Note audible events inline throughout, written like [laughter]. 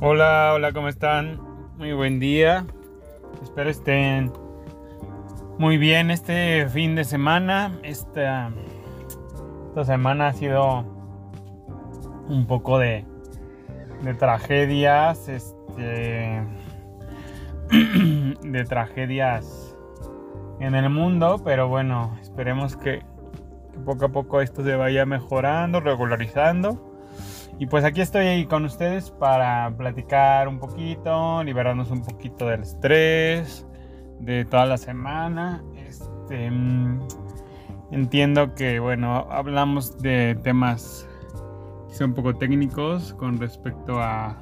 Hola, hola, ¿cómo están? Muy buen día. Espero estén muy bien este fin de semana. Esta, semana ha sido un poco de, de tragedias, este, [clears throat] de tragedias en el mundo, pero bueno, esperemos que, que poco a poco esto se vaya mejorando, regularizando y pues aquí estoy con ustedes para platicar un poquito, liberarnos un poquito del estrés de toda la semana. Este, mm, entiendo que, bueno, hablamos de temas quizá un poco técnicos con respecto a,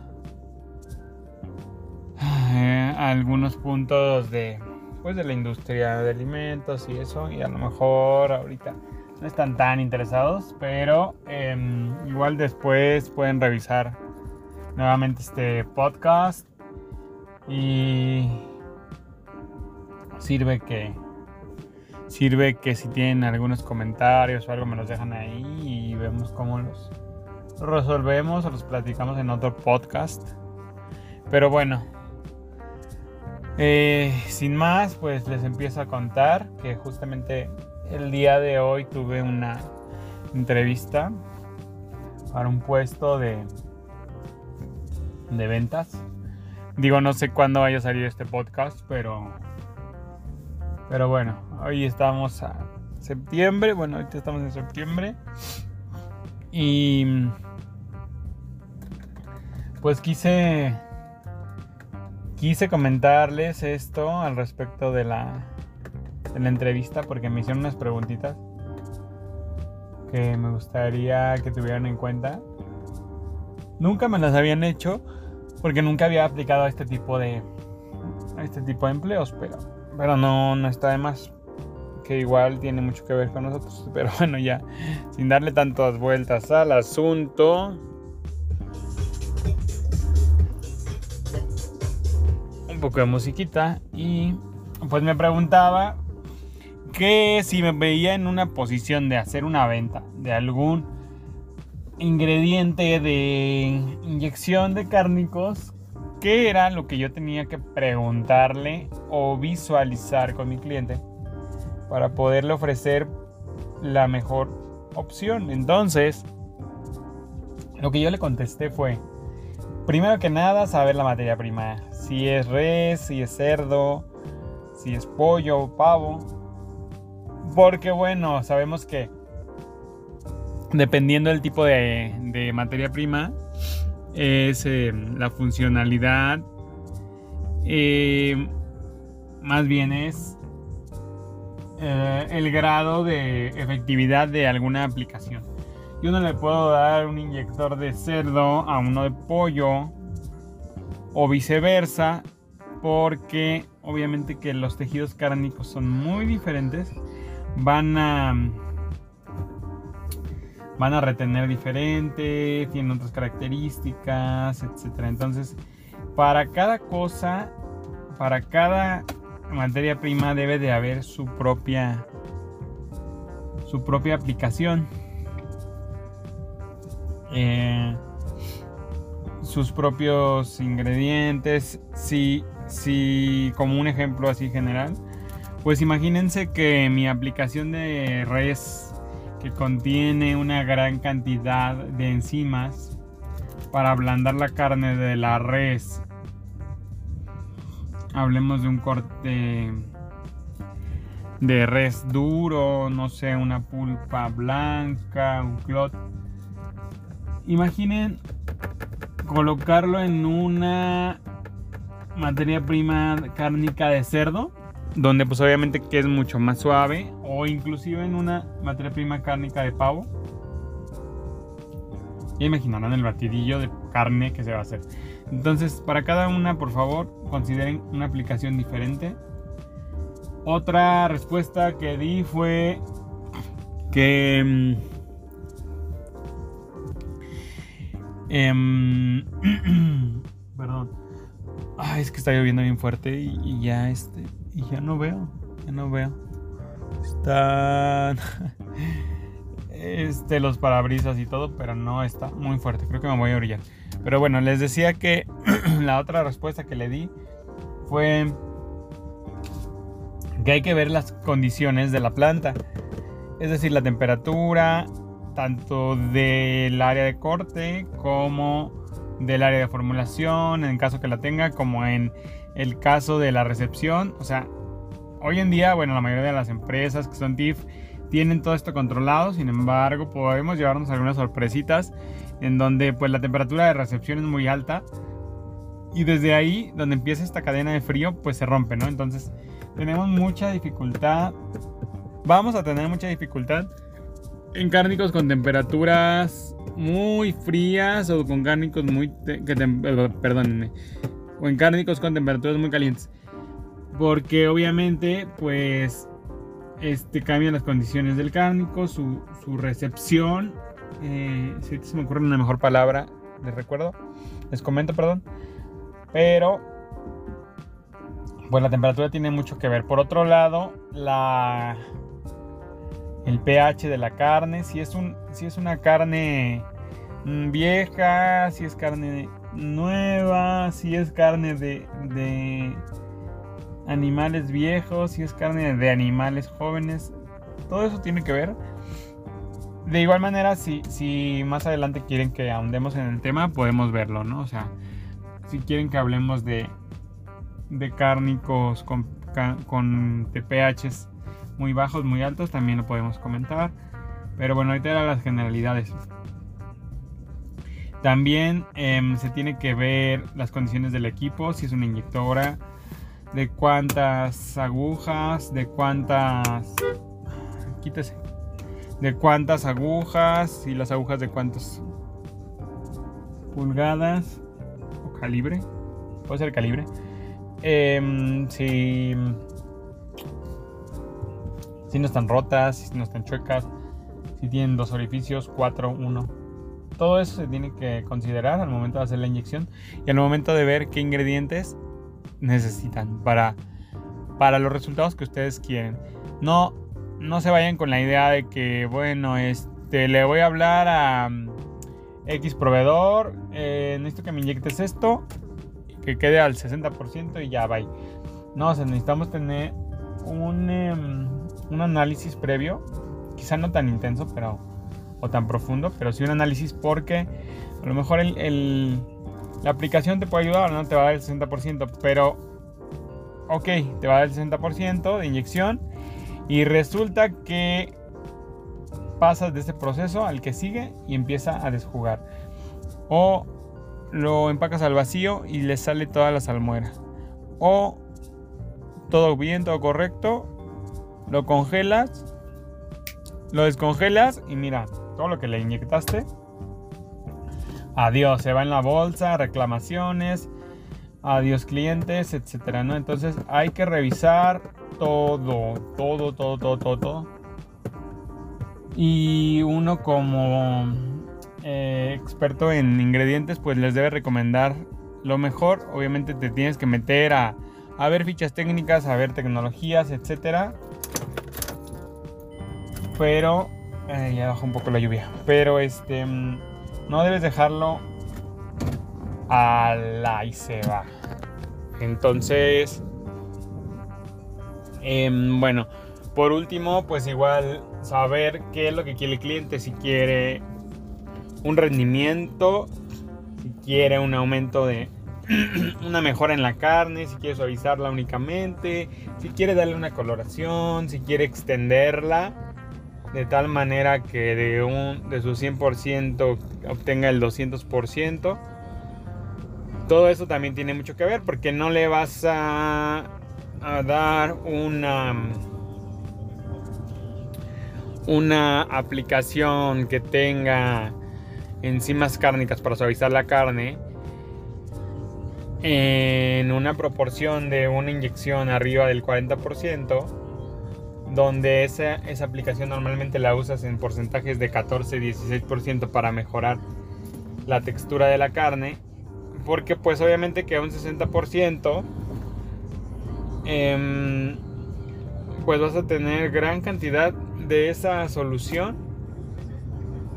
eh, a algunos puntos de, pues, de la industria de alimentos y eso. Y a lo mejor ahorita no están tan interesados, pero em, igual después pueden revisar nuevamente este podcast y sirve que sirve que si tienen algunos comentarios o algo me los dejan ahí y vemos cómo los resolvemos o los platicamos en otro podcast. Pero bueno, eh, sin más, pues les empiezo a contar que justamente el día de hoy tuve una entrevista para un puesto de, de ventas. Digo, no sé cuándo vaya a salir este podcast, pero, pero bueno, hoy estamos a septiembre. Bueno, ahorita estamos en septiembre. Y pues quise quise comentarles esto al respecto de la en la entrevista porque me hicieron unas preguntitas que me gustaría que tuvieran en cuenta. Nunca me las habían hecho porque nunca había aplicado a este tipo de a este tipo de empleos, pero pero no no está de más que igual tiene mucho que ver con nosotros, [laughs] pero bueno, ya sin darle tantas vueltas al asunto. Un poco de musiquita y pues me preguntaba que si me veía en una posición de hacer una venta de algún ingrediente de inyección de cárnicos, ¿qué era lo que yo tenía que preguntarle o visualizar con mi cliente para poderle ofrecer la mejor opción? Entonces, lo que yo le contesté fue, primero que nada, saber la materia prima, si es res, si es cerdo, si es pollo o pavo porque bueno, sabemos que dependiendo del tipo de, materia prima, es eh, la funcionalidad, eh, más bien es eh, el grado de efectividad de alguna aplicación. Yo no le puedo dar un inyector de cerdo a uno de pollo o viceversa, porque obviamente que los tejidos cárnicos son muy diferentes van a van a retener diferente, tienen otras características, etcétera. Entonces, para cada cosa, para cada materia prima debe de haber su propia su propia aplicación. Eh, sus propios ingredientes, si, si como un ejemplo así general, pues imagínense que mi aplicación de res que contiene una gran cantidad de enzimas para ablandar la carne de la res. Hablemos de un corte de res duro, no sé, una pulpa blanca, un clot. Imaginen colocarlo en una materia prima cárnica de cerdo donde pues obviamente que es mucho más suave o inclusive en una materia prima cárnica de pavo. Ya imaginarán el batidillo de carne que se va a hacer. Entonces, para cada una, por favor, consideren una aplicación diferente. Otra respuesta que di fue que... Mm, em, [clears throat] perdón. Ay, es que está lloviendo bien fuerte y, y ya este y ya no veo, ya no veo. Están... [laughs] este, los parabrisas y todo, pero no está muy fuerte. Creo que me voy a orillar. Pero bueno, les decía que [clears throat] la otra respuesta que le di fue que hay que ver las condiciones de la planta. Es decir, la temperatura, tanto del área de corte como del área de formulación, en caso que la tenga, como en el caso de la recepción. O sea, hoy en día, bueno, la mayoría de las empresas que son TIF tienen todo esto controlado, sin embargo, podemos llevarnos algunas sorpresitas en donde pues la temperatura de recepción es muy alta y desde ahí donde empieza esta cadena de frío pues se rompe, ¿no? Entonces tenemos mucha dificultad, vamos a tener mucha dificultad en cárnicos con temperaturas muy frías o con cárnicos muy, perdónenme, o en cárnicos con temperaturas muy calientes. Porque obviamente pues este, cambian las condiciones del cárnico, su, recepción. Eh, si se me ocurre una mejor palabra, les recuerdo, les comento, perdón. Pero, pues la temperatura tiene mucho que ver. Por otro lado, la, el pH de la carne, si es, un, si es una carne mm, vieja, si es carne nueva, si es carne de animales viejos, si es carne de animales jóvenes, todo eso tiene que ver. De igual manera, si, si más adelante quieren que ahondemos en el tema, podemos verlo, ¿no? O sea, si quieren que hablemos de, de cárnicos con, con TPHs muy bajos, muy altos, también lo podemos comentar. Pero bueno, ahorita eran las generalidades. También em, se tiene que ver las condiciones del equipo, si es una inyectora, de cuántas agujas, de cuántas... Quítese. De cuántas agujas y las agujas de cuántas pulgadas o calibre. Puede ser calibre. Em, si, si no están rotas, si no están chuecas, si tienen dos orificios, cuatro, uno. Todo eso se tiene que considerar al momento de hacer la inyección y al momento de ver qué ingredientes necesitan para, para los resultados que ustedes quieren. No, no se vayan con la idea de que, bueno, este, le voy a hablar a mm, X proveedor, eh, necesito que me inyectes esto, que quede al 60% y ya va. No, necesitamos tener un, em, un análisis previo, quizá no tan intenso, pero o tan profundo, pero sí un análisis porque a lo mejor la aplicación te puede ayudar, no te va a dar el 60%, pero ok, te va a dar el 60% de inyección y resulta que pasas de ese proceso al que sigue y empieza a desjugar. O lo empacas al vacío y le sale toda la salmuera. O todo bien, todo correcto, lo congelas, lo descongelas y mira, todo lo que le inyectaste adiós, se va en la bolsa, reclamaciones, adiós clientes, etcétera. Entonces hay que revisar todo, todo, todo, todo, todo, todo. Y uno como eh, experto en ingredientes, pues les debe recomendar lo mejor. Obviamente te tienes que meter a ver fichas técnicas, a ver tecnologías, etcétera. Pero eh, ya bajó un poco la lluvia. Pero este no debes dejarlo a la y se va. Entonces, em, bueno, por último, pues igual saber qué es lo que quiere el cliente, si quiere un rendimiento, si quiere un aumento de [clears throat] una mejora en la carne, si quiere suavizarla únicamente, si quiere darle una coloración, si quiere extenderla de tal manera que de, un, de su 100% obtenga el 200%. Todo eso también tiene mucho que ver porque no le vas a, a dar una, una aplicación que tenga enzimas cárnicas para suavizar la carne en una proporción de una inyección arriba del 40% donde esa, esa aplicación normalmente la usas en porcentajes de 14-16% para mejorar la textura de la carne, porque pues obviamente que un 60% em, pues vas a tener gran cantidad de esa solución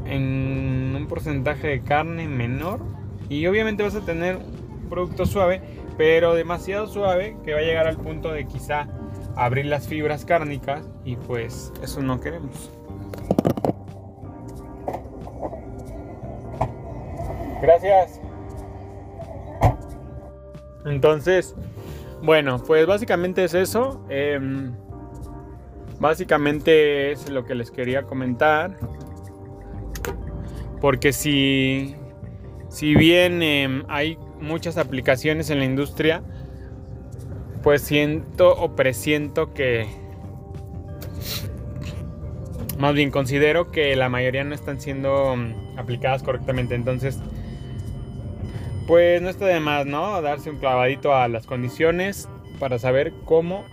en un porcentaje de carne menor. Y obviamente vas a tener un producto suave, pero demasiado suave que va a llegar al punto de quizá abrir las fibras cárnicas y pues eso no queremos. Gracias. Entonces, bueno, pues básicamente es eso. Em, básicamente es lo que les quería comentar. Porque si, si bien em, hay muchas aplicaciones en la industria, pues siento o presiento que, más bien considero que la mayoría no están siendo mm, aplicadas correctamente. Entonces, pues no está de más, ¿no? Darse un clavadito a las condiciones para saber cómo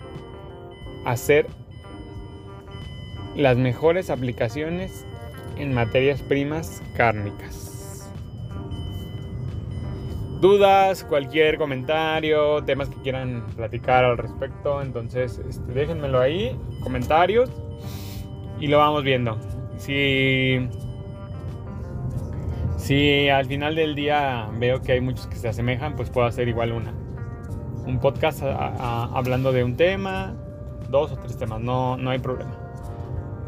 hacer las mejores aplicaciones en materias primas cárnicas dudas, cualquier comentario, temas que quieran platicar al respecto, entonces este, déjenmelo ahí, comentarios y lo vamos viendo. Si, si al final del día veo que hay muchos que se asemejan, pues puedo hacer igual una. Un podcast hablando de un tema, dos o tres temas, no, no hay problema.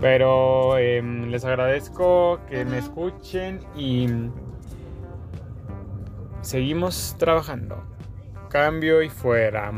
Pero em, les agradezco que me escuchen y seguimos trabajando. Cambio y fuera.